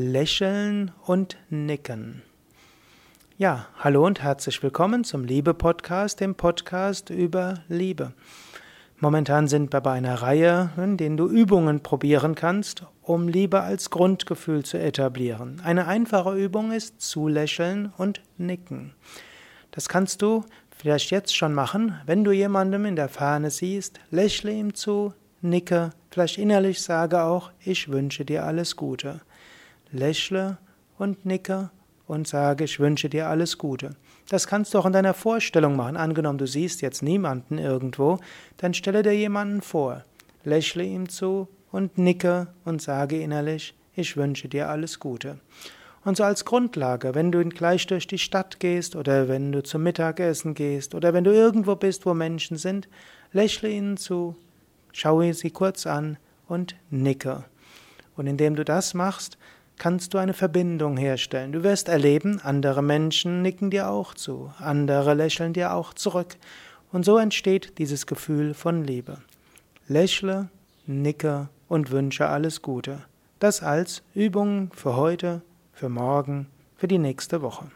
Lächeln und Nicken. Ja, hallo und herzlich willkommen zum Liebe-Podcast, dem Podcast über Liebe. Momentan sind wir bei einer Reihe, in denen du Übungen probieren kannst, um Liebe als Grundgefühl zu etablieren. Eine einfache Übung ist zulächeln und nicken. Das kannst du vielleicht jetzt schon machen, wenn du jemandem in der Ferne siehst, lächle ihm zu, nicke, vielleicht innerlich sage auch, ich wünsche dir alles Gute lächle und nicke und sage, ich wünsche dir alles Gute. Das kannst du auch in deiner Vorstellung machen. Angenommen, du siehst jetzt niemanden irgendwo, dann stelle dir jemanden vor, lächle ihm zu und nicke und sage innerlich, ich wünsche dir alles Gute. Und so als Grundlage, wenn du gleich durch die Stadt gehst oder wenn du zum Mittagessen gehst oder wenn du irgendwo bist, wo Menschen sind, lächle ihnen zu, schaue sie kurz an und nicke. Und indem du das machst, kannst du eine Verbindung herstellen. Du wirst erleben, andere Menschen nicken dir auch zu, andere lächeln dir auch zurück. Und so entsteht dieses Gefühl von Liebe. Lächle, nicke und wünsche alles Gute. Das als Übung für heute, für morgen, für die nächste Woche.